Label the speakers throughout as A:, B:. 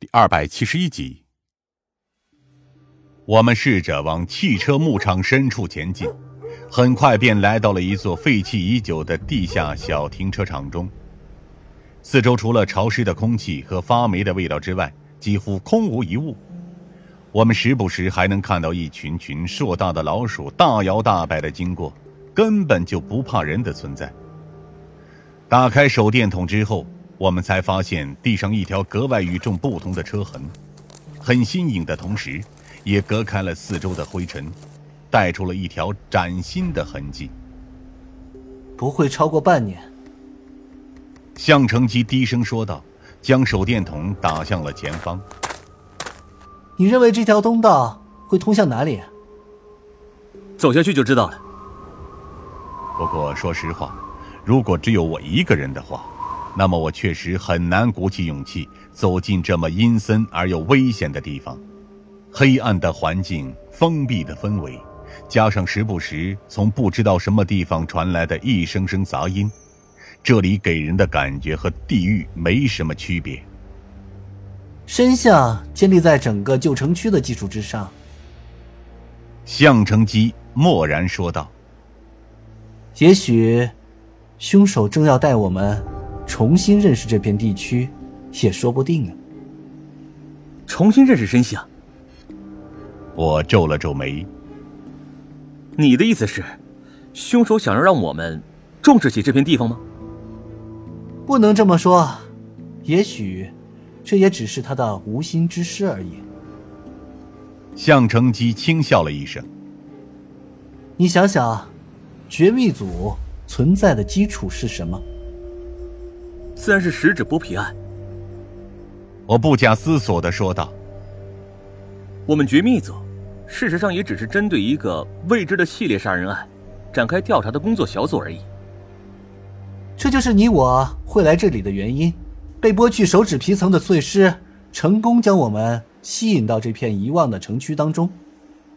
A: 第二百七十一集，我们试着往汽车牧场深处前进，很快便来到了一座废弃已久的地下小停车场中。四周除了潮湿的空气和发霉的味道之外，几乎空无一物。我们时不时还能看到一群群硕大的老鼠大摇大摆的经过，根本就不怕人的存在。打开手电筒之后。我们才发现地上一条格外与众不同的车痕，很新颖的同时，也隔开了四周的灰尘，带出了一条崭新的痕迹。
B: 不会超过半年。
A: 向成基低声说道，将手电筒打向了前方。
B: 你认为这条通道会通向哪里？
C: 走下去就知道了。
A: 不过说实话，如果只有我一个人的话。那么我确实很难鼓起勇气走进这么阴森而又危险的地方，黑暗的环境、封闭的氛围，加上时不时从不知道什么地方传来的一声声杂音，这里给人的感觉和地狱没什么区别。
B: 身相建立在整个旧城区的基础之上。
A: 向成基默然说道：“
B: 也许，凶手正要带我们。”重新认识这片地区，也说不定呢。
C: 重新认识真相。
A: 我皱了皱眉。
C: 你的意思是，凶手想要让我们重视起这片地方吗？
B: 不能这么说，也许，这也只是他的无心之失而已。
A: 向成基轻笑了一声。
B: 你想想，绝密组存在的基础是什么？
C: 自然是十指剥皮案。
A: 我不假思索的说道：“
C: 我们绝密组，事实上也只是针对一个未知的系列杀人案，展开调查的工作小组而已。
B: 这就是你我会来这里的原因。被剥去手指皮层的碎尸，成功将我们吸引到这片遗忘的城区当中，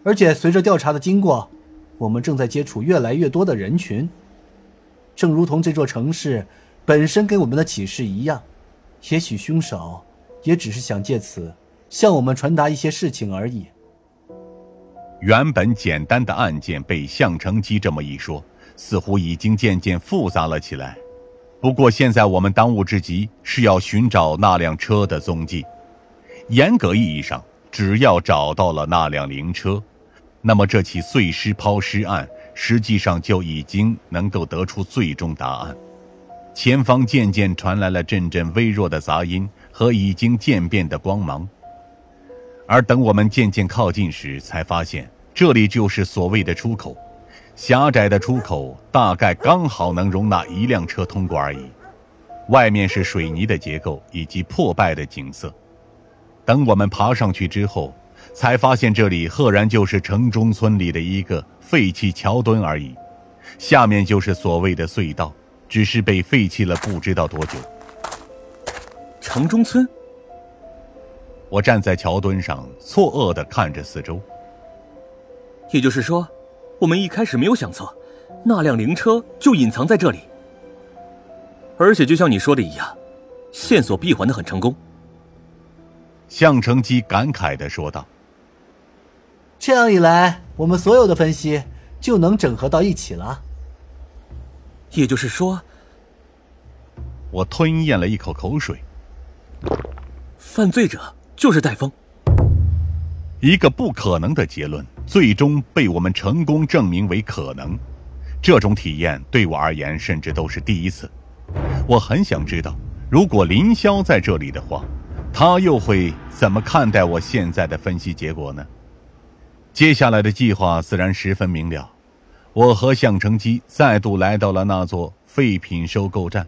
B: 而且随着调查的经过，我们正在接触越来越多的人群，正如同这座城市。”本身给我们的启示一样，也许凶手也只是想借此向我们传达一些事情而已。
A: 原本简单的案件被向成基这么一说，似乎已经渐渐复杂了起来。不过现在我们当务之急是要寻找那辆车的踪迹。严格意义上，只要找到了那辆灵车，那么这起碎尸抛尸案实际上就已经能够得出最终答案。前方渐渐传来了阵阵微弱的杂音和已经渐变的光芒，而等我们渐渐靠近时，才发现这里就是所谓的出口。狭窄的出口大概刚好能容纳一辆车通过而已。外面是水泥的结构以及破败的景色。等我们爬上去之后，才发现这里赫然就是城中村里的一个废弃桥墩而已，下面就是所谓的隧道。只是被废弃了不知道多久。
C: 城中村。
A: 我站在桥墩上，错愕的看着四周。
C: 也就是说，我们一开始没有想错，那辆灵车就隐藏在这里。而且，就像你说的一样，线索闭环的很成功。
A: 向成基感慨的说道：“
B: 这样一来，我们所有的分析就能整合到一起了。”
C: 也就是说，
A: 我吞咽了一口口水。
C: 犯罪者就是戴峰。
A: 一个不可能的结论，最终被我们成功证明为可能。这种体验对我而言，甚至都是第一次。我很想知道，如果林霄在这里的话，他又会怎么看待我现在的分析结果呢？接下来的计划自然十分明了。我和向成基再度来到了那座废品收购站，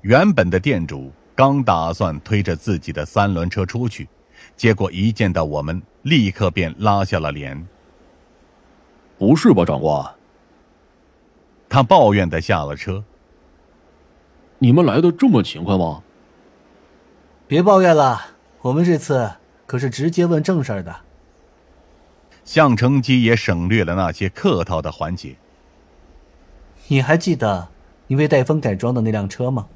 A: 原本的店主刚打算推着自己的三轮车出去，结果一见到我们，立刻便拉下了脸。
D: 不是吧，长官？
A: 他抱怨的下了车。
D: 你们来的这么勤快吗？
B: 别抱怨了，我们这次可是直接问正事儿的。
A: 向成基也省略了那些客套的环节。
B: 你还记得你为戴峰改装的那辆车吗？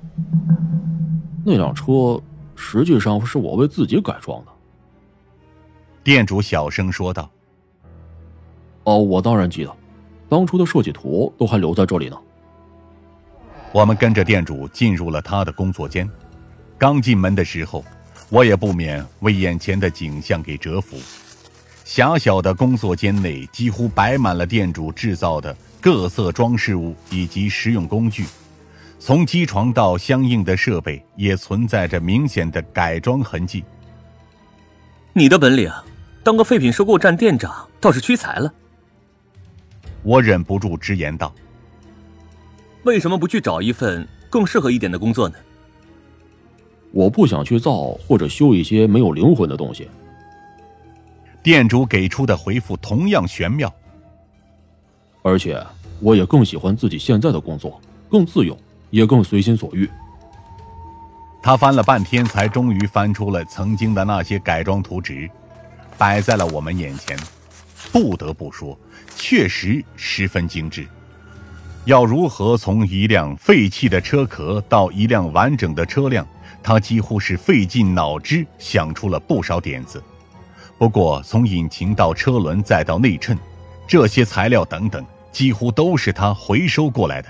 D: 那辆车实际上是我为自己改装的。
A: 店主小声说道：“
D: 哦，我当然记得，当初的设计图都还留在这里呢。”
A: 我们跟着店主进入了他的工作间。刚进门的时候，我也不免为眼前的景象给折服。狭小的工作间内几乎摆满了店主制造的各色装饰物以及实用工具，从机床到相应的设备也存在着明显的改装痕迹。
C: 你的本领，当个废品收购站店长倒是屈才了。
A: 我忍不住直言道：“
C: 为什么不去找一份更适合一点的工作呢？”
D: 我不想去造或者修一些没有灵魂的东西。
A: 店主给出的回复同样玄妙，
D: 而且我也更喜欢自己现在的工作，更自由，也更随心所欲。
A: 他翻了半天，才终于翻出了曾经的那些改装图纸，摆在了我们眼前。不得不说，确实十分精致。要如何从一辆废弃的车壳到一辆完整的车辆，他几乎是费尽脑汁想出了不少点子。不过，从引擎到车轮再到内衬，这些材料等等，几乎都是他回收过来的。